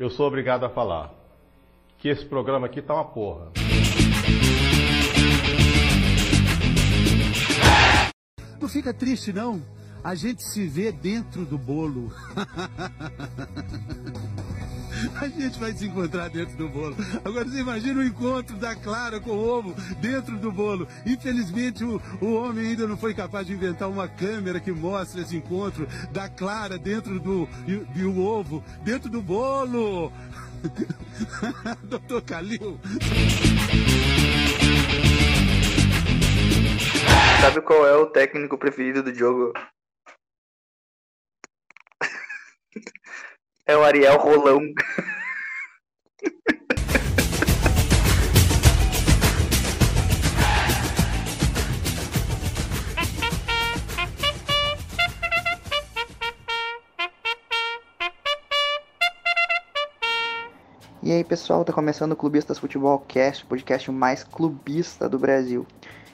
eu sou obrigado a falar que esse programa aqui tá uma porra. Não fica triste, não. A gente se vê dentro do bolo. A gente vai se encontrar dentro do bolo. Agora você imagina o encontro da Clara com o ovo dentro do bolo. Infelizmente o, o homem ainda não foi capaz de inventar uma câmera que mostre esse encontro da Clara dentro do, do ovo, dentro do bolo. Doutor Calil. Sabe qual é o técnico preferido do jogo? É o Ariel Rolão. E aí pessoal, tá começando o Clubistas Futebol Cast, o podcast mais clubista do Brasil.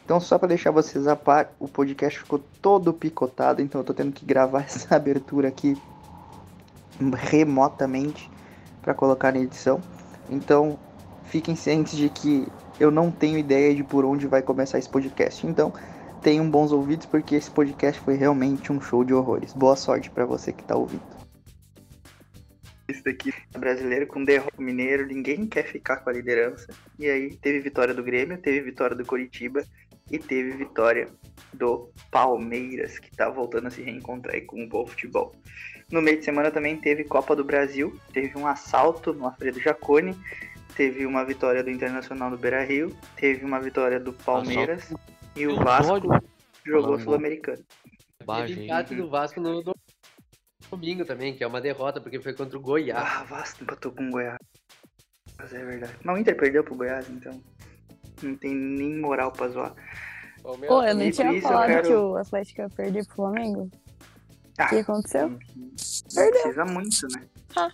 Então só para deixar vocês a par, o podcast ficou todo picotado, então eu tô tendo que gravar essa abertura aqui remotamente para colocar na edição. Então fiquem cientes de que eu não tenho ideia de por onde vai começar esse podcast. Então tenham bons ouvidos porque esse podcast foi realmente um show de horrores. Boa sorte para você que tá ouvindo. Isso daqui é brasileiro com derrota mineiro, ninguém quer ficar com a liderança. E aí teve vitória do Grêmio, teve vitória do Coritiba e teve vitória do Palmeiras, que tá voltando a se reencontrar aí com o bom futebol. No meio de semana também teve Copa do Brasil, teve um assalto no Alfredo Jaconi, teve uma vitória do Internacional do Beira Rio, teve uma vitória do Palmeiras assalto. e o Vasco jogou Sul-Americano. Teve empate do Vasco no, no domingo também, que é uma derrota, porque foi contra o Goiás. Ah, Vasco empatou com o Goiás. Mas é verdade. Mas o Inter perdeu pro Goiás, então não tem nem moral pra zoar. Pô, eu não tinha falado quero... que o Atlético ia perder pro Flamengo. Ah, o que aconteceu? Não, não precisa muito, né? Ah.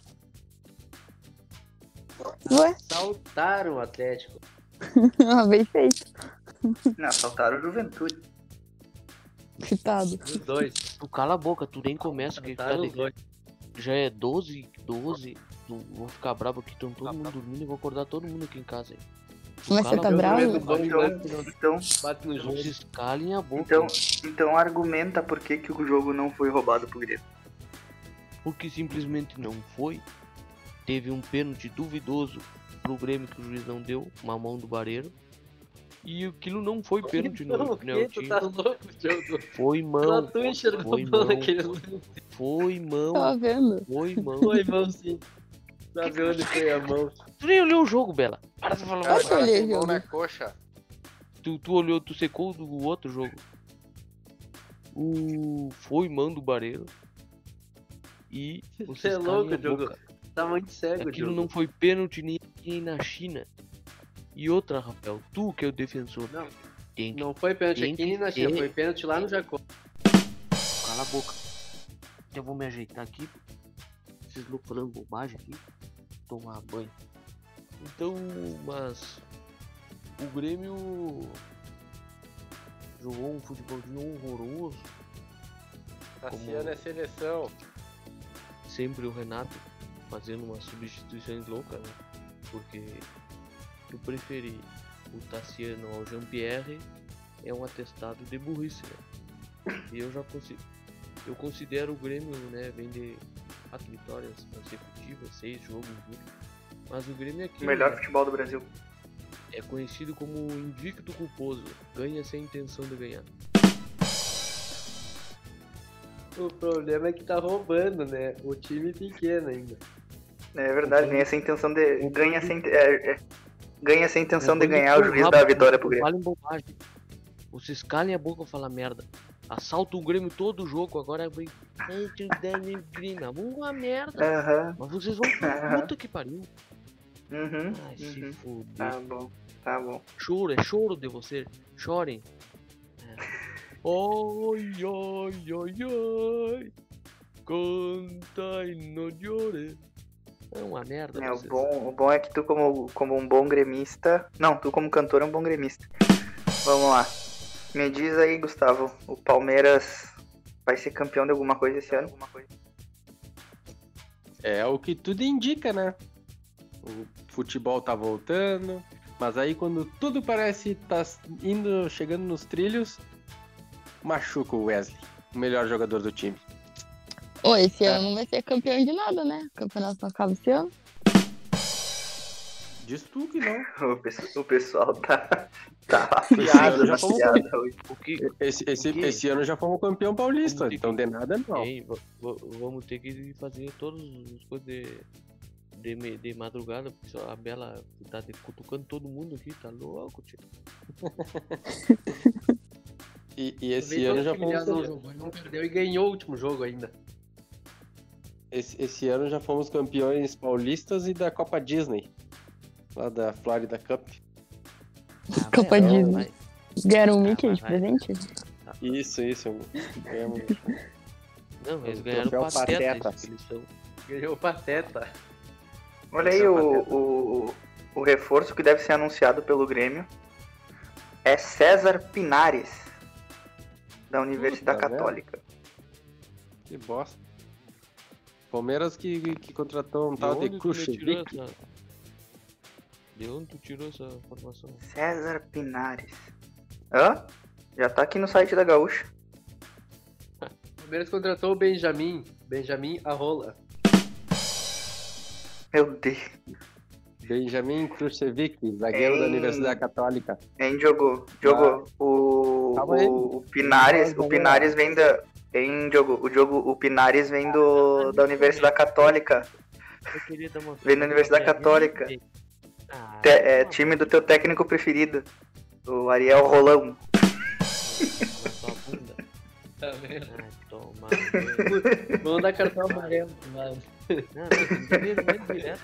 Ué? Saltaram o Atlético. ah, bem feito. Não, saltaram o Juventude. Coitado. Os dois. Tu cala a boca, tu nem começa, que tá já é 12, 12. Vou ficar bravo aqui, estão todo mundo dormindo e vou acordar todo mundo aqui em casa. Hein. Mas você tá bravo? Então, bate jogo. Escalem a boca. Então, então argumenta por que, que o jogo não foi roubado pro Grêmio. Porque simplesmente não foi. Teve um pênalti duvidoso pro Grêmio que o juiz não deu, uma mão do Bareiro. E aquilo não foi pênalti no Neltinho. Tá louco, foi mão. Foi mão. Foi mão. Tá vendo? Foi mão. Foi mão sim. Sabe onde foi a mão? Tu nem olhou o jogo, Bela. Para de falar. Eu olhei na coxa. Tu, tu olhou, tu secou o outro jogo. O foi mão do Bareiro. E você é louco, jogo. Tá muito cego, Aquilo jogo. não foi pênalti nem, nem na China. E outra, Rafael, tu que é o defensor. Não, que, não foi pênalti aqui nem na China, foi pênalti lá no Jacó. Cala a boca. Eu vou me ajeitar aqui. Esses loucos falando bobagem aqui. Tomar banho. Então, mas. O Grêmio. Jogou um futebolzinho horroroso. Tassiano Como... é seleção. Sempre o Renato fazendo umas substituições loucas, né? Porque eu preferi o Tassiano ao Jean-Pierre é um atestado de burrice, né? E eu já consigo. Eu considero o Grêmio, né, vem de quatro vitórias consecutivas, seis jogos, mas o Grêmio é aqui. O melhor né? futebol do Brasil. É conhecido como invicto culposo, ganha sem intenção de ganhar. O problema é que tá roubando, né? O time pequeno ainda. É verdade, ganha sem intenção de. Ganha sem. É, é, ganha sem intenção de ganhar, o juiz dá a vitória pro Grêmio. Falem bobagem. Vocês calem a boca e falar merda. Assalta o Grêmio todo o jogo, agora vem. Grêmio, uma merda. Aham. Mas vocês vão puta que pariu. Uhum. Ai, se uhum. fuder. Tá bom, tá bom. Choro, é choro de você. Chorem. É. Ai, ai, ai, ai. Canta e não llore. É uma merda. É, o bom, o bom é que tu, como, como um bom gremista. Não, tu, como cantor, é um bom gremista. Vamos lá. Me diz aí, Gustavo. O Palmeiras vai ser campeão de alguma coisa esse ano? É o que tudo indica, né? O futebol tá voltando, mas aí quando tudo parece tá indo, chegando nos trilhos, machuca o Wesley, o melhor jogador do time. Ô, esse ano não vai ser campeão de nada, né? O campeonato não acaba esse ano. Diz tu que não. O pessoal tá, tá já fomos piada. O que, Esse, esse, esse ano já fomos campeão paulista, ter então de nada não. Va- va- vamos ter que fazer todas as coisas de, de, de madrugada, porque só a Bela tá de- cutucando todo mundo aqui, tá louco, tio. E, e esse ano já fomos jogou, ele não perdeu e ganhou o último jogo ainda. esse, esse ano já fomos campeões paulistas e da Copa Disney. Lá da Florida Cup. Copa vai, Disney. Ganharam um Mickey de presente? Isso, isso. Ganhamos. Não, eles O ganharam troféu pateta, Pateta. eles são. Ganhou o Pateta. Olha aí o, o, o reforço que deve ser anunciado pelo Grêmio. É César Pinares, da Universidade Puta? Católica. Que bosta. Palmeiras que, que contratou um De tal de essa... De onde tu tirou essa informação? César Pinares. Hã? Já tá aqui no site da Gaúcha. O Palmeiras contratou o Benjamin. Benjamin Arrola. Meu Deus. Benjamin Krushevik, zagueiro da Ei. Universidade Católica. Hein, jogou? Jogou. O, Calma aí. o, o Pinares, o. Pinares vem da. Hein, jogo, o jogo, o Pinares vem do, da Universidade Católica. Eu queria dar uma Vem da Universidade uma Católica. Ah, Te- é toma time do teu técnico preferido. O Ariel Rolão. na sua bunda. Tá vendo? Ai, toma. dar cartão amarelo. Não, não, direto.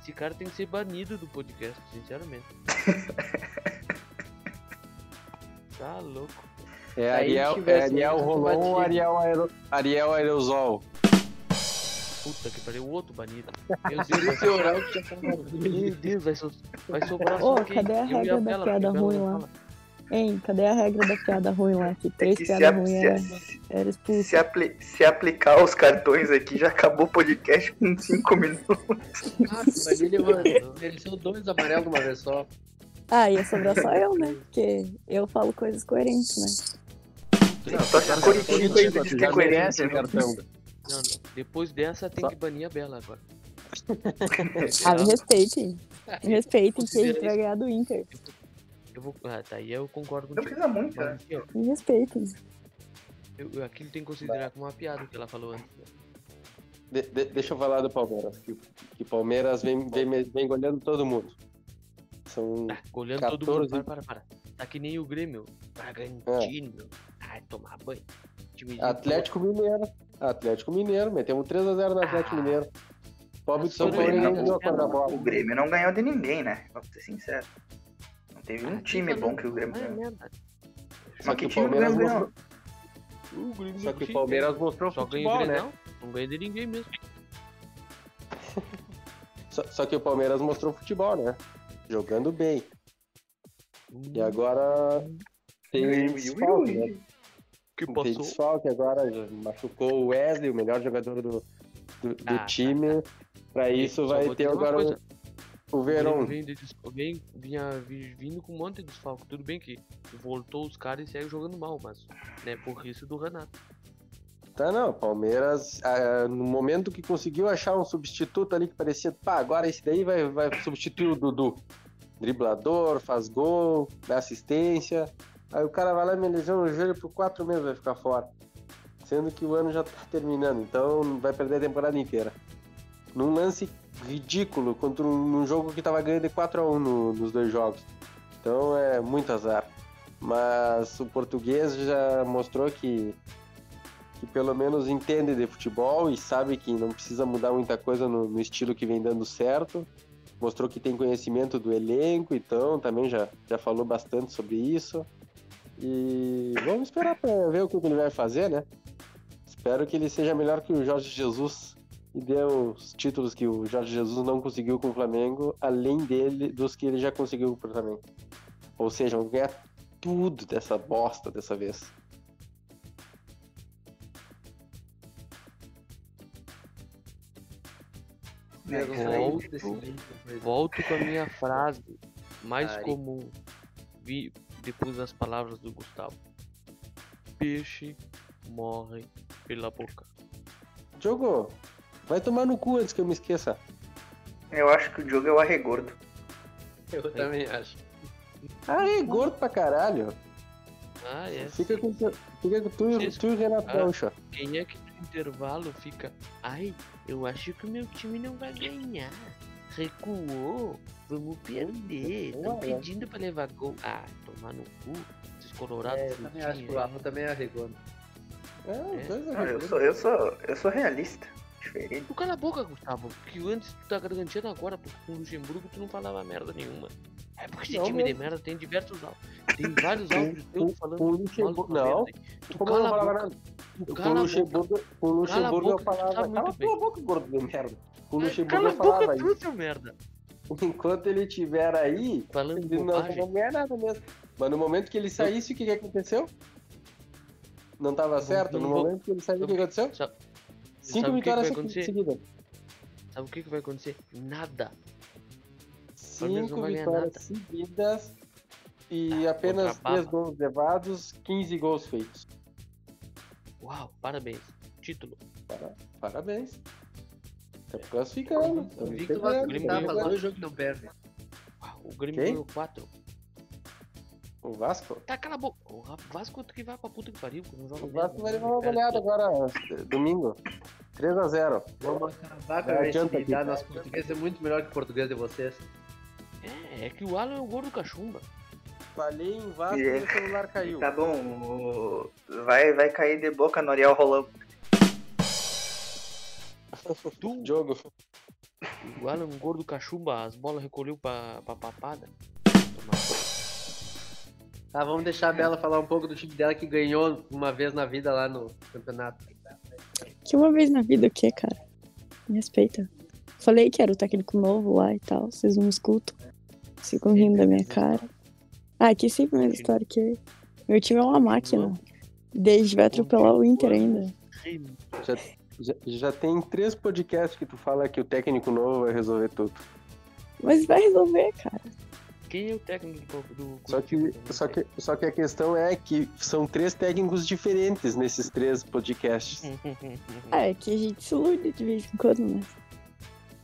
Esse cara tem que ser banido do podcast, sinceramente. Tá louco. É Ariel, é Ariel Rolon ou. Ariel, Aero, Ariel Aerosol? Puta que pariu, o outro banido. Meu Deus, Esse oral que já tá meu Deus, vai, so, vai sobrar Ô, só quem? cadê a Eu regra da piada a ruim lá? Hein, cadê a regra da piada ruim lá? Que três se, piadas a- ruins se, era, era expulso. se apli- se aplicar os cartões aqui, já acabou o podcast com 5 minutos. Ah, mas ele, mano, mereceu dois amarelos de uma vez só. Ah, ia sobrar só eu, né? Porque eu falo coisas coerentes, né? Não, só se Curitiba ainda diz é. Não, não. Depois dessa tem Só- que banir a Bela agora. Ah, me respeitem. Me respeitem que a gente vai ganhar do Inter. Eu vou. Ah, tá, aí eu concordo contigo. precisa muito, né? Me respeitem. eu, eu- aquilo tem que considerar como uma piada que ela falou antes. né? De- de- deixa eu falar do Palmeiras. Que, que Palmeiras vem, vem, vem olhando todo mundo. São Tá, olhando todo mundo. 14. Para, para, para. Tá que nem o Grêmio. Bragantino. Ai, tomar banho. Time de Atlético Mineiro. Atlético Mineiro. Metemos 3x0 no Atlético Ah. Mineiro. Pobre do São O Paulo ganhou a quadra o bola. Grêmio não ganhou de ninguém, né? Vamos ser sinceros. Não teve um Ah, time que bom que o Grêmio é ganhou. merda. Só que que o time o Palmeiras Grêmio ganhou? O Grêmio só que o Palmeiras mostrou Só futebol, o né? Grenal. Não ganha de ninguém mesmo. Só, só que o Palmeiras mostrou futebol, né? Jogando bem. E agora tem Ui, ui, desfalque, né? Que Tem passou. desfalque agora. Machucou o Wesley, o melhor jogador do, do, do Ah, tá, time. Pra isso Só vai vou ter agora coisa, o o Grêmio Verón. vem vinha vi- vindo com um monte de desfalque. Tudo bem que voltou os caras e saiu jogando mal, mas né, por isso do Renato. Tá, não. Palmeiras, ah, no momento que conseguiu achar um substituto ali que parecia, pá, agora esse daí vai, vai substituir o Dudu. Driblador, faz gol, dá assistência. Aí o cara vai lá e me lesiona o joelho por quatro meses, vai ficar fora. Sendo que o ano já tá terminando, então vai perder a temporada inteira. Num lance ridículo, contra um, num jogo que tava ganhando de 4x1 no- nos dois jogos. Então é muito azar. Mas o português já mostrou que que pelo menos entende de futebol e sabe que não precisa mudar muita coisa no, no estilo que vem dando certo. Mostrou que tem conhecimento do elenco, então também já, já falou bastante sobre isso. E vamos esperar para ver o que ele vai fazer, né? Espero que ele seja melhor que o Jorge Jesus e dê os títulos que o Jorge Jesus não conseguiu com o Flamengo, além dele, dos que ele já conseguiu com o Flamengo. Ou seja, vamos ganhar tudo dessa bosta dessa vez. Volto, volto com a minha frase mais Ari. comum. Vi depois das palavras do Gustavo. Peixe morre pela boca. Diogo, vai tomar no cu antes que eu me esqueça. Eu acho que o Diogo é o arregordo. Eu é. também acho. Arregordo pra caralho. Ah, é. Fica com, fica com tu, e tu e o Renato ah, Quem é que no intervalo fica. Ai, eu acho que o meu time não vai ganhar. Recuou, vamos perder. Estão pedindo pra levar gol. Ah, tomar no cu. Esses colorados. É, eu também acho que o Arno também é arregando. É, é. Não, eu, sou, eu, sou, eu sou realista. Diferente. Tu cala a boca, Gustavo. Que antes tu tá garantando agora, porque com o Luxemburgo tu não falava merda nenhuma. É porque esse não, time de merda tem diversos áudios. Tem vários áudios teus falando. O Luxemburgo, não. Tu Como cala a boca. Tu cala o Luxemburgo, o Luxemburgo eu falava. Cala a tua boca, gordo de merda. O Luxemburgo eu falava isso. Seu merda. Enquanto ele estiver aí, falando ele não, não é nada mesmo. Mas no momento que ele saísse, o que, que aconteceu? Não tava certo? No momento que ele saiu, o que aconteceu? Cinco vitórias seguidas. Sabe o que, que vai acontecer? Nada. Cinco vitórias seguidas e apenas 10 gols levados, 15 gols feitos. Uau, parabéns. Título. Para, parabéns. Tá classificando. Tá o Victor gritar, mas dois jogos não perde. O Grêmio ganhou 4. O Vasco? Tá, cala a boca. O Vasco que vai pra puta que pariu. O Vasco vai levar uma goleada agora, domingo. 3x0. Vamos acabar com a agressividade. Nosso português é muito melhor que o português de vocês. É, é que o Alan é o gordo cachumba. Falei em Vasco e o celular caiu. Tá bom, vai, vai cair de boca no Ariel rolando. Tu, jogo. O Alan, um gordo cachumba, as bolas recolheu pra, pra papada. Tá, vamos deixar a Bela falar um pouco do time dela que ganhou uma vez na vida lá no campeonato. Que uma vez na vida o que, cara? Me respeita. Falei que era o técnico novo lá e tal, vocês não me escutam. Ficam rindo da minha cara. Ah, aqui sempre mais história que meu time é uma máquina. Desde vai atropelar o Inter ainda. Já, já, já, tem três podcasts que tu fala que o técnico novo vai resolver tudo. Mas vai resolver, cara. Quem é o técnico do. Só que, só, que, só que a questão é que são três técnicos diferentes nesses três podcasts. ah, é que a gente se ilude de vez em quando, né?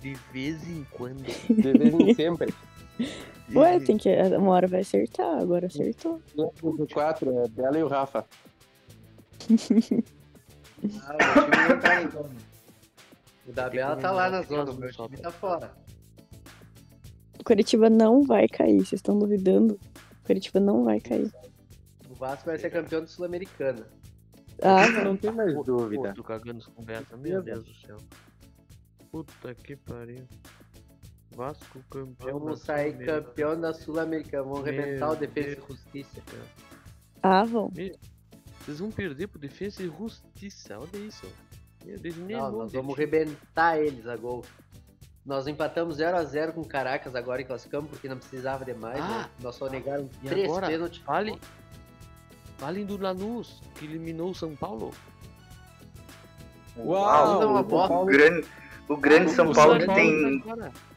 De vez em quando. De vez em sempre. Ué, tem que. Uma hora vai acertar, agora acertou. O 4 é Bela e o Rafa. ah, o time não tá então. O da Bela tá lá na zona, o meu time tá fora. O Curitiba não vai cair, vocês estão duvidando? O Curitiba não vai cair. O Vasco vai ser campeão do Sul-Americana. Ah, não tem mais dúvida. Pô, tô cagando conversa, meu Deus do céu. Puta que pariu. Vasco campeão. Vamos sair campeão da Sul-Americana. Vamos arrebentar o Defesa Deus. e Justiça. Cara. Ah, vão. Vocês vão perder pro Defesa e Justiça. Olha isso. Meu Deus, Não, nós vamos arrebentar eles a gol. Nós empatamos 0x0 com Caracas agora em classificamos, porque não precisava de mais. Ah, né? Nós só negaram três agora, pênaltis. Fale, falem do Lanús, que eliminou o São Paulo. Uau! Uau. O grande, o grande ah, São Paulo que tem.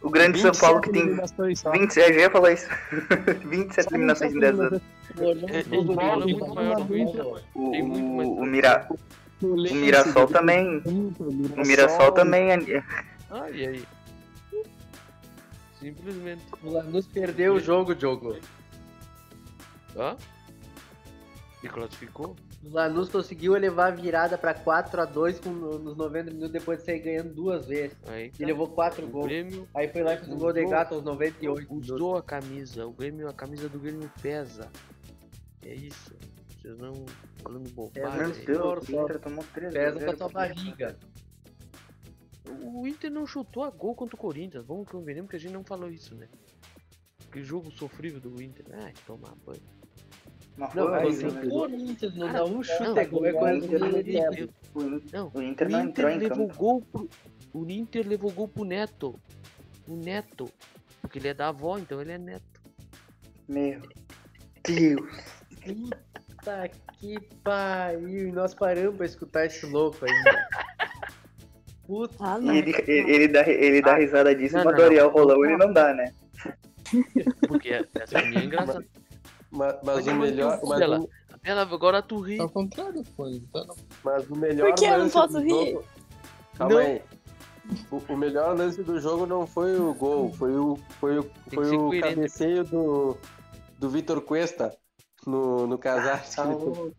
O grande São Paulo que tem. 20, é, eu ia falar isso. 27 eliminações em 10 anos. O, o, o, Mira, o Mirassol também. O Mirassol também. Ah, e aí? Simplesmente. O Lanús perdeu o jogo, Diogo. Hã? E classificou? O Lanús conseguiu elevar a virada pra 4x2 nos 90 minutos depois de sair ganhando duas vezes. Aí, tá. E levou 4 gols. Grêmio Aí foi lá e fez um gol de gato aos 98 Usou a camisa. O Grêmio, a camisa do Grêmio pesa. É isso. Vocês não falando bobagem. É, Deus, pesa pra tua barriga. O Inter não chutou a gol contra o Corinthians. Vamos convenhamos que a gente não falou isso, né? Que jogo sofrível do Inter. Ai, tomar banho. Não, você né? o Corinthians não dá um chute é gol, é do Inter. Não, o Inter não entrou em levou campo. Gol pro, o Inter levou gol pro Neto. O Neto. Porque ele é da avó, então ele é neto. Meu Deus. Puta que pariu. E nós paramos pra escutar esse louco ainda. Puto. Ah, E ele, ele, ele dá, ele dá Ah, risada disso, não, mas não, do Ariel não. Rolão ele não dá, né? Porque essa minha é engraçada. Mas, mas Vai o tomar melhor. Mas, dela. o- Ela, agora tu ri. Ao contrário, foi. Tá no- mas o melhor. Por que eu não lance posso do rir? jogo- Calma Não. aí. O, o melhor lance do jogo não foi o gol, foi o, foi o, foi o cabeceio do, do Vitor Cuesta no, no Casares. Tá louco.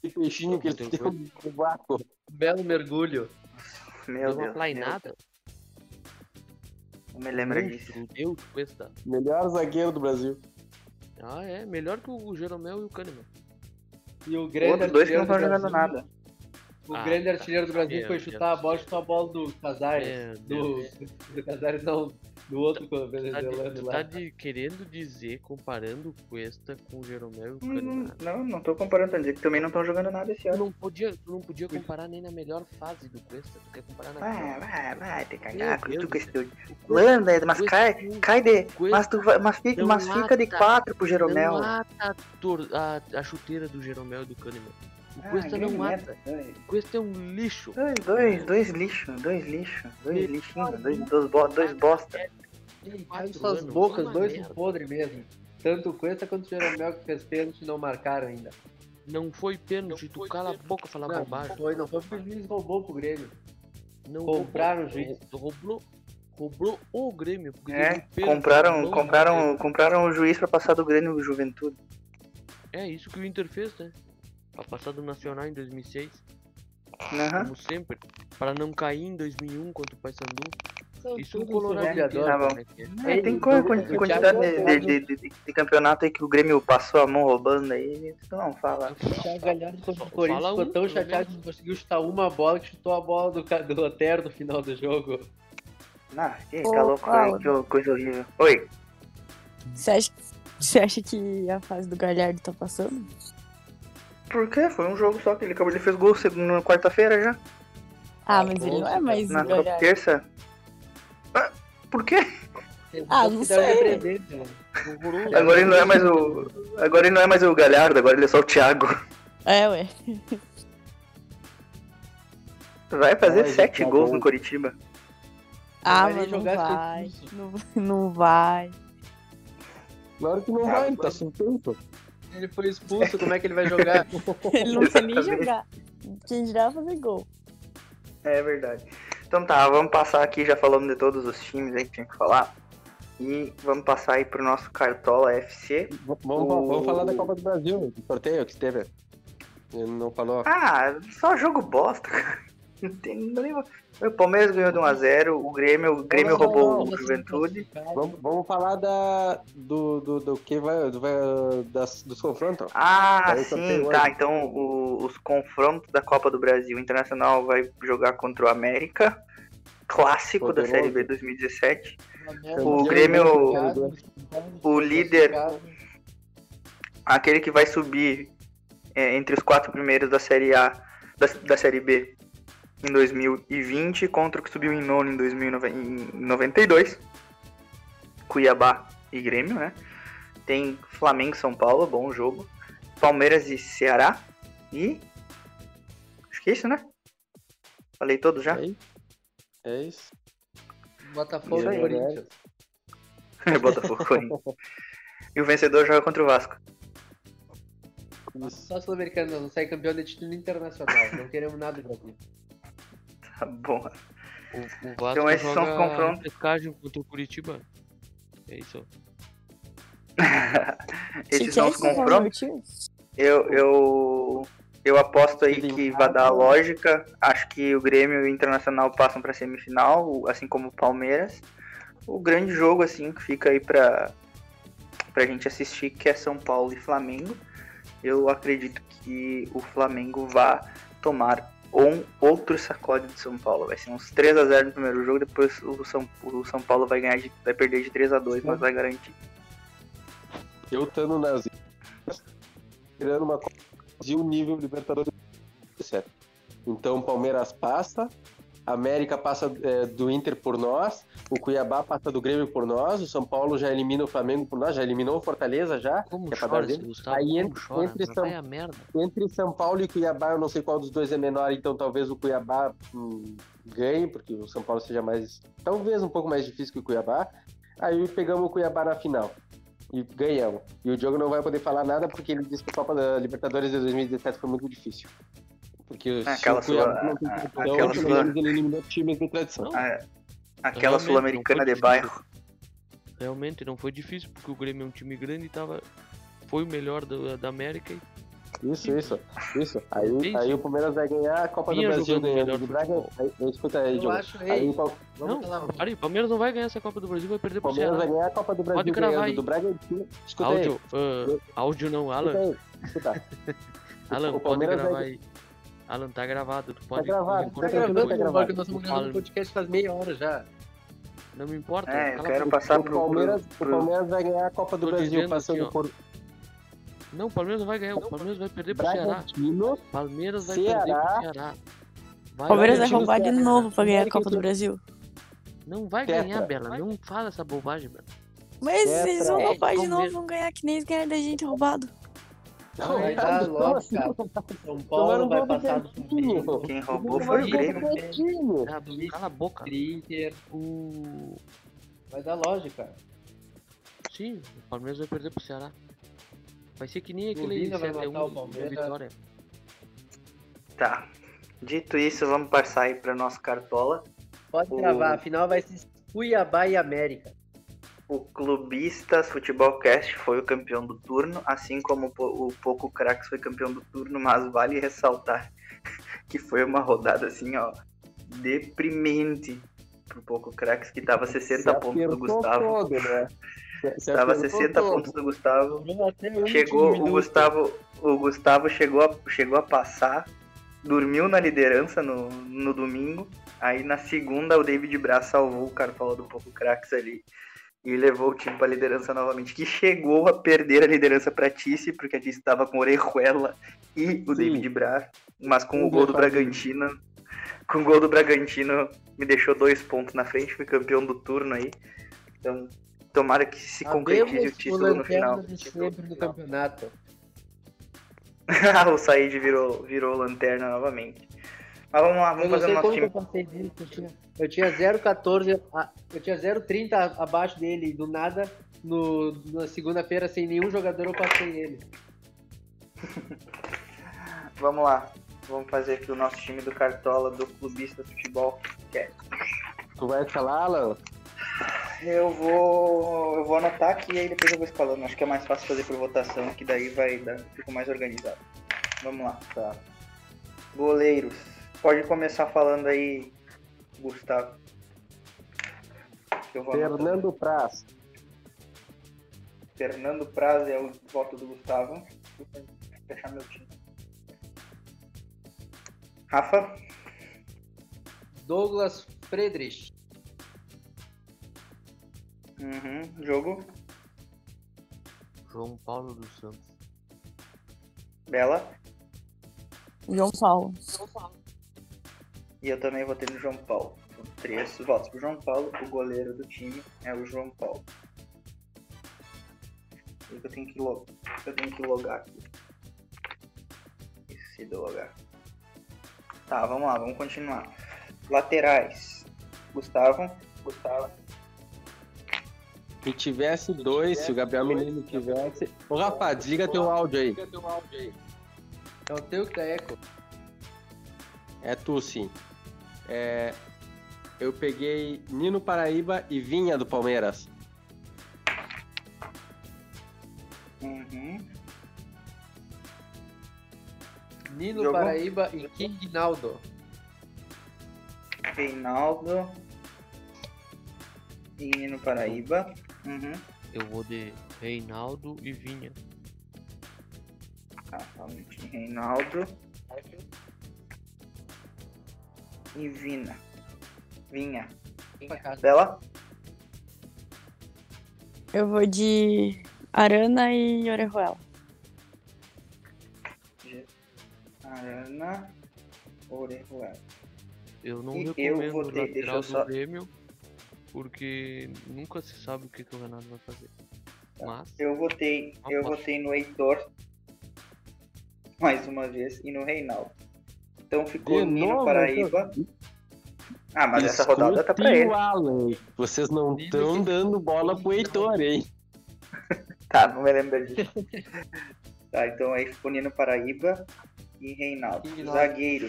Que peixinho que ele deu no vácuo. Belo mergulho. Meu uma Deus. meu plainada. Deus, Não me lembra disso. Monstro, Deus, Cuesta. Melhor zagueiro do Brasil. Ah, é. Melhor que o Jeromel e o Kahneman. E o grande Outros dois que não estão do jogando nada. O Ah, grande tá. artilheiro do Brasil Meu foi Deus. chutar a bola e chutou a bola do Casares. Meu Do, do Casares não, do outro tá, venezuelano de, tu lá. tá de- querendo dizer, comparando o Cuesta com o Jeromel e o Não, Kahneman. não, não tô comparando, tô dizendo que também não estão jogando nada esse ano. não podia, tu não podia comparar nem na melhor fase do Cuesta. Tu quer comparar na Vai, pior. vai, vai, te cagar, Deus tu com do esse teu... Landa, mas Cuesta cai, cai de... Cuesta Mas, tu vai, mas, fica, mas fica de quatro pro Jeromel. Não mata a, tor- a, a chuteira do Jeromel e do Kahneman. O Ah, Cuesta não mata. merda. O Cuesta é um lixo. Dois, dois, dois lixo, dois lixo, dois lixinhos, dois, dois, bo- dois bosta. Cai Anos, bocas, dois merda. são podres mesmo. Tanto o Cuesta quanto o Jeromel que fez pênalti não marcaram ainda. Não foi pênalti, tu cala a boca e fala Não, bobagem. foi, não foi porque o juiz roubou pro Grêmio. Não Compraram roubou, o juiz. Roubou, roubou o Grêmio. porque É, pênalti, compraram, não compraram, compraram o juiz pra passar do Grêmio do Juventude. É isso que o Inter fez, né? Pra passar do Nacional em 2006, Aham. como sempre. Para não cair em 2001 contra o Paysandu. Isso tudo Colorado inteiro, Tá bom. como é é. Tem o- o- o quantidade de, de, de, de- de campeonato aí que o Grêmio passou a mão roubando aí, tu não fala. O Thiago Galhardo contra o Corinthians ficou tão chateado que conseguiu chutar uma bola que chutou a bola do, do Otero no final do jogo. Ah, que Ô, Paulo. que coisa horrível. Oi, Você acha, você acha que a fase do Galhardo tá passando? por quê? Foi um jogo só que ele acabou, ele fez gol na quarta-feira já. Ah, mas ele não é mais Na o Galhardo. terça. Por quê? Ah, não sei. Agora ele não é mais o. Agora ele não é mais o Galhardo, agora ele é só o Thiago. É, ué. Vai fazer Ai, sete gente, gols bom. no Curitiba. Ah, vai mas não jogar, ficou vai. Não, não vai. Claro que não Ah, vai, ele tá sem tempo. Ele foi expulso, como é que ele vai jogar? Ele não precisa nem jogar. Quem dirá fazer gol. É verdade. Então tá, vamos passar aqui, já falamos de todos os times aí que tinha que falar. E vamos passar aí pro nosso Cartola FC. Vamos, O- vamos falar da Copa do Brasil, do sorteio que teve. Ele não falou. Ah, só jogo bosta, cara. Não tem não nem... O Palmeiras ganhou de 1x0, o Grêmio, o Grêmio Não, não, roubou não, o Juventude. Vamos, vamos falar da, do, do, do que vai, do, vai das, dos confrontos. Ah, Aí sim, tá. hoje. Então o- os confrontos da Copa do Brasil. O Internacional vai jogar contra o América, clássico da Poderoso. Série B 2017. O O Grêmio, o líder, aquele que vai subir é, entre os quatro primeiros da Série A, da, da Série B em 2020, contra o que subiu em nono em 2092. Cuiabá e Grêmio, né? Tem Flamengo e São Paulo, bom jogo. Palmeiras e Ceará. E. Acho que é isso, né? Falei todos já? É isso. É. Botafogo e aí, Corinthians. Botafogo. Corinthians. e o vencedor joga contra o Vasco. Só sul-americano não sai campeão de título internacional. Não queremos nada do Brasil. Tá bom. O, o Vasco Então esses são os confrontos. pescagem contra o Curitiba. É isso. Esses Se são os seja confrontos. time? Eu, eu, eu aposto aí que vai dar a lógica. Acho que o Grêmio e o Internacional passam para semifinal, assim como o Palmeiras. O grande jogo, assim, que fica aí pra, pra gente assistir, que é São Paulo e Flamengo. Eu acredito que o Flamengo vá tomar um outro sacode de São Paulo. Vai ser uns 3 a 0 no primeiro jogo, depois o São, o São Paulo vai ganhar de, vai perder de 3 a 2 mas vai garantir. Eu estando nas tirando uma do Brasil nível Libertadores certo. Então Palmeiras passa, América passa é, do Inter por nós, o Cuiabá passa do Grêmio por nós, o São Paulo já elimina o Flamengo por nós, já eliminou o Fortaleza já. Como é chora. Gustavo? Aí como entre, chora? entre, São, vai a merda. entre São Paulo e Cuiabá, eu não sei qual dos dois é menor, então talvez o Cuiabá hum, ganhe, porque o São Paulo seja mais. Talvez um pouco mais difícil que o Cuiabá. Aí pegamos o Cuiabá na final. E ganhamos. E o Diogo não vai poder falar nada porque ele disse que a Copa da Libertadores de 2017 foi muito difícil. Porque se Aquela o Cuiabá não tem a- tradição, aquela pelo menos ele eliminou times de tradição. Ah, aquela Realmente, sul-americana de bairro. Realmente não foi difícil, porque o Grêmio é um time grande e tava. Foi o melhor da, da América e Isso, isso, isso. Aí, Isso. aí o Palmeiras vai ganhar a Copa Vinha do Brasil melhor do Braga. Aí, aí, escuta aí, Eu Diogo. acho, Aí vamos Não, falar. O Palmeiras não vai ganhar essa Copa do Brasil, vai perder o pro Palmeiras Ceará. vai ganhar a Copa do Brasil Pode gravar ganhando aí. do Bragantino. Escuta aí. Áudio, ah, áudio não, Alan. Escuta aí. Escuta. Alan, o pode Palmeiras gravar vai- aí. Alan, tá gravado. Tu pode. gravado, não tá Tá importa, gravando, tá tá gravado. Nós estamos gravando um podcast faz meia hora já. Não me importa. É, eu quero passar o, pro, Palmeiras, pro, o Palmeiras vai ganhar a Copa do Brasil passando aqui, por Não, o Palmeiras não vai ganhar. O Palmeiras vai perder pro Ceará. Palmeiras vai Ceará. perder pro Ceará. Vai Palmeiras vai roubar de novo pra ganhar a Copa do Brasil. Não vai Tetra. ganhar, Bela. Não fala essa bobagem, Bela. Mas Tetra. eles vão É, roubar de novo, Palmeiras. vão ganhar que nem eles ganharam da gente roubado. Vai dar logo, cara. São Paulo vai passar do Flamengo. Quem roubou foi o Grêmio. Cala a boca. Inter. O... Vai dar lógica. Sim, o Palmeiras vai perder pro Ceará. Vai ser que nem aquele Vina vai 7 matar o da Palmeiras. Vitória. Tá. Dito isso, vamos passar aí pra nossa cartola. Pode O- gravar, afinal vai ser Cuiabá e América. O Clubistas Futebol Cast foi o campeão do turno, assim como o Po- o Poco Cracks foi campeão do turno, mas vale ressaltar que foi uma rodada assim, ó, deprimente pro Poco Cracks, que tava 60 pontos do Gustavo. Todo, né? Se- se Tava acertou 60 todo. pontos do Gustavo. Chegou o. Gustavo, o Gustavo chegou a, chegou a passar, dormiu na liderança no, no domingo. Aí na segunda o David Braz salvou o Cartola do Poco Cracks ali e levou o time para liderança novamente, que chegou a perder a liderança para Tice, porque a Tice estava com Orejuela e o Sim. David Braz, mas com o gol do. Bragantino, com o gol do Bragantino me deixou dois pontos na frente, fui campeão do turno aí. Então, tomara que se concretize o título no final. de sempre do campeonato. o Said virou, virou lanterna novamente. Mas vamos lá, vamos fazer o nosso eu time. Eu tinha, eu tinha 0,14, a- eu tinha 0,30 abaixo dele, do nada, no, na segunda-feira, sem nenhum jogador, eu passei ele. Vamos lá. Vamos fazer aqui o nosso time do Cartola do Clubista Futebol. Cast. Tu vai escalar, Alan? Eu vou. Eu vou anotar aqui e aí depois eu vou escalando. Acho que é mais fácil fazer por votação, que daí vai dar. Fico mais organizado. Vamos lá. Tá. Goleiros. Pode começar falando aí, Gustavo. Fernando Praz. Fernando Praz é o voto do Gustavo. Vou fechar meu time. Rafa, Douglas Friedrich, uhum. jogo, João Paulo dos Santos. Bela. João Paulo. E eu também votei no João Paulo. São três votos pro João Paulo. O goleiro do time é o João Paulo. Eu tenho que, log... eu tenho que logar aqui. Esqueci de logar. Tá, vamos lá, vamos continuar. Laterais. Gustavo. Gustavo. Se tivesse dois, se o Gabriel Menino tivesse. Ô, Rafa, desliga teu áudio aí. é o teu que tá eco. É tu, sim. É, eu peguei Nino Paraíba e Vinha do Palmeiras. Uhum. Nino Jogou? Paraíba e King Naldo. Reinaldo. E no Paraíba. Uhum. Eu vou de Reinaldo e Vinha. Minutinho. Reinaldo. E Vina. Vinha. Bela? Eu vou de Arana e Orejuela. Arana. Orejuela. Eu não E eu recomendo o votei, deixa eu lateral só- do Grêmio, porque nunca se sabe o que, que o Renato vai fazer. Mas, Eu votei, eu votei no Heitor mais uma vez e no Reinaldo. Então ficou De Nino novo, Paraíba. Ah, mas essa rodada tá pra ele. o Alan. Vocês não estão dando bola pro Heitor, hein? Tá, não me lembro disso. tá, então aí ficou Nino Paraíba e Reinaldo. E. Zagueiro.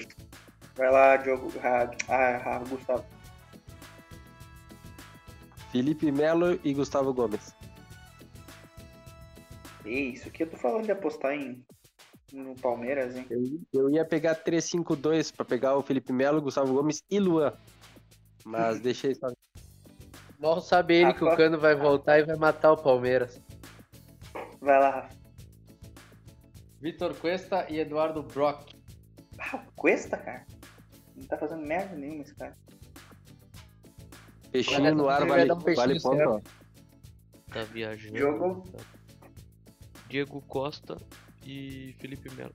Vai lá, Diogo. Ah, ah, ah, Gustavo. Felipe Melo e Gustavo Gomes. Isso aqui eu tô falando de apostar em no Palmeiras, hein? Eu, eu ia pegar 3-5-2 pra pegar o Felipe Melo, Gustavo Gomes e Luan. Mas deixei só. Mal sabe ele que o. Cano vai voltar e vai matar o Palmeiras. Vai lá, Rafa. Vitor Cuesta e Eduardo Brock. Ah, o Cuesta, cara. Não tá fazendo merda nenhuma esse cara. Peixinho no ar vai vale, dar um vale ponto. tá viajando. Jogo. tá? Diego Costa e Felipe Melo.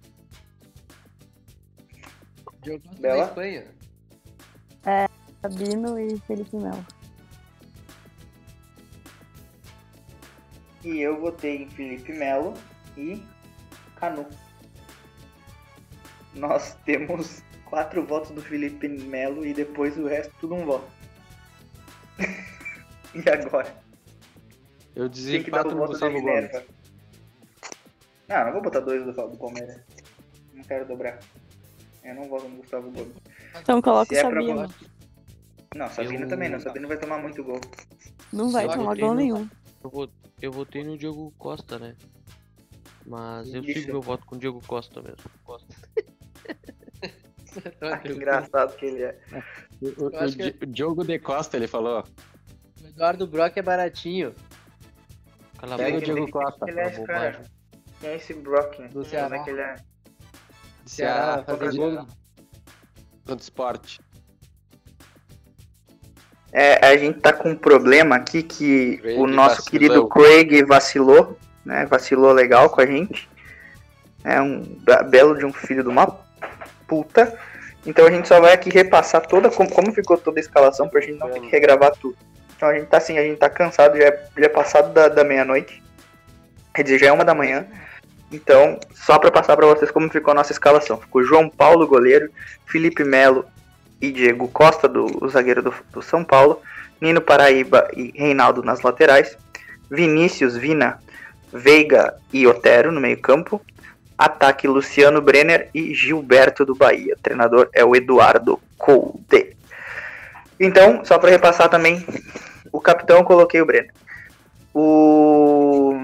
Na Bela? Espanha. Sabino e Felipe Melo. E eu votei em Felipe Melo e Canu. Nós temos quatro votos do Felipe Melo e depois o resto tudo um voto. e agora? Eu dar desempato o Gustavo Gomes. Não, não vou botar dois do, do Palmeiras. Não quero dobrar. Eu não voto no Gustavo Gomes. Então coloca Se o é pra Sabino. votar- Não, Sabino Eu- também não. Sabino vai tomar muito gol. Não vai Eu tomar gol no- nenhum. Eu, vou, eu votei no Diego Costa, né? Mas eu Isso. sigo meu voto com o Diego Costa mesmo. Costa. Ah, que engraçado que ele é. O, o, o o Diogo de Costa, ele falou. O Eduardo Brock é baratinho. Cala a Pega o boca. Diego Costa. Ele é cara. Quem é esse Brock? Do Como Ceará. é que ele é? De Ceará fazer gol. esporte. É, a gente tá com um problema aqui que Craig o nosso vacilou. querido Craig vacilou, né? Vacilou legal com a gente. É um be- belo de um filho de uma puta. Então a gente só vai aqui repassar toda como, como ficou toda a escalação pra gente não ter que regravar tudo. Então a gente tá assim, a gente tá cansado, já é, já é passado da, da meia-noite. Quer já é uma da manhã. Então, só pra passar pra vocês como ficou a nossa escalação. Ficou João Paulo, goleiro, Felipe Melo e Diego Costa, do o zagueiro do, do São Paulo, Nino Paraíba e Reinaldo nas laterais, Vinícius, Vina, Veiga e Otero no meio-campo, ataque Luciano Brenner e Gilberto do Bahia. O treinador é o Eduardo Colde. Então, só para repassar também, o capitão eu coloquei o Brenner. O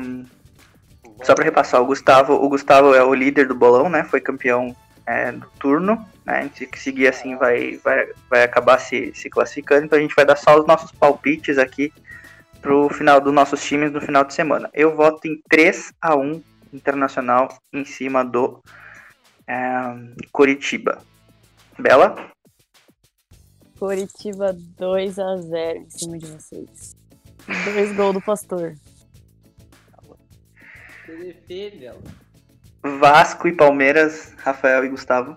só para repassar, o Gustavo, o Gustavo é o líder do bolão, né? Foi campeão é, do turno, né? Se seguir assim vai, vai, vai acabar se, se classificando. Então a gente vai dar só os nossos palpites aqui pro final dos nossos times no final de semana. Eu voto em 3 a 1 Internacional em cima do é, Coritiba. Bela? Coritiba 2x0 em cima de vocês. Dois gols do Pastor. Ela. Vasco e Palmeiras, Rafael e Gustavo.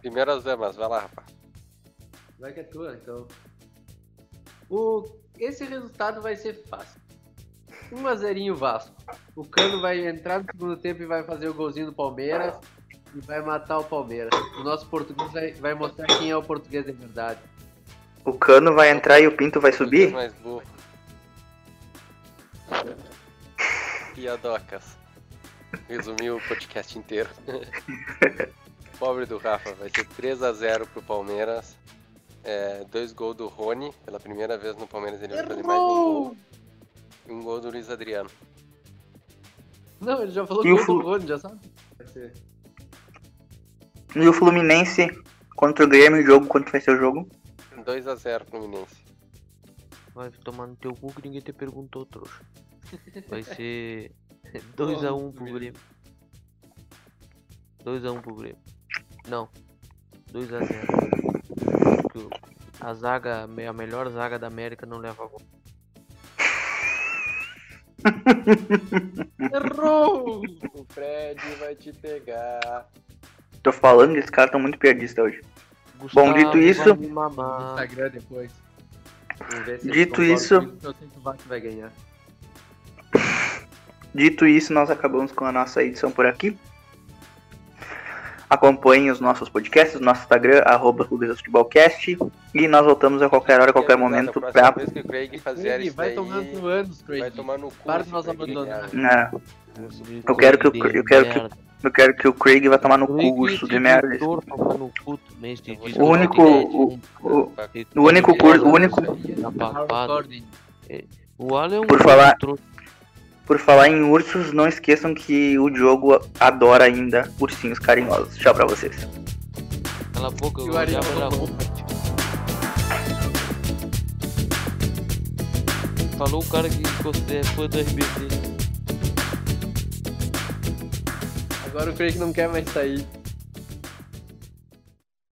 Primeiras damas, vai lá, rapaz. Vai que é tua, então. O... Esse resultado vai ser fácil. 1 a 0 Vasco. O Cano vai entrar no segundo tempo e vai fazer o golzinho do Palmeiras e vai matar o Palmeiras. O nosso português vai, vai mostrar quem é o português de verdade. O Cano vai entrar e o Pinto vai subir? Mais burro. Piadocas. Resumiu o podcast inteiro. Pobre do Rafa, vai ser 3x0 pro Palmeiras. É, dois gols do Rony, pela primeira vez no Palmeiras ele vai fazer mais um gol. E um gol do Luiz Adriano. Não, ele já falou E gol o do Flu- Rony, já sabe? E o Fluminense contra o Grêmio, jogo, quanto vai ser o jogo? 2x0 Fluminense. Vai tomar no teu cu que ninguém te perguntou, trouxa. Vai ser 2x1 pro Grêmio. 2x1 pro Grêmio. Não. 2x0. Porque o- a zaga, a melhor zaga da América não leva gol. Errou! O Fred vai te pegar. Tô falando, esses caras estão muito piadistas hoje. Gustavo dito isso-. Instagram depois. Vamos ver se eles Dito isso- que Eu sei que vai ganhar. Dito isso, nós acabamos com a nossa edição por aqui. Acompanhem os nossos podcasts, no nosso Instagram, arroba Futebolcast. E nós voltamos a qualquer hora, a qualquer momento Da pra. próxima vez que o Craig fazer Craig, isso vai daí, tomar no anos, Craig. vai tomar no cu. Para de nós Craig, abandonar. né? É, Eu quero que o- eu quero que- eu quero que o Craig vá tomar no cu, de merda. esse O único- o- o- o único curso- o único- tá papado. Recording. O Alan é um Por falar- trouxa. Por falar em ursos, não esqueçam que o Diogo adora ainda ursinhos carinhosos. Tchau pra vocês. Cala a boca, E eu o Ariel olhava na falou. roupa. Falou o cara que é fã do RBT. Agora o Craig não quer mais sair.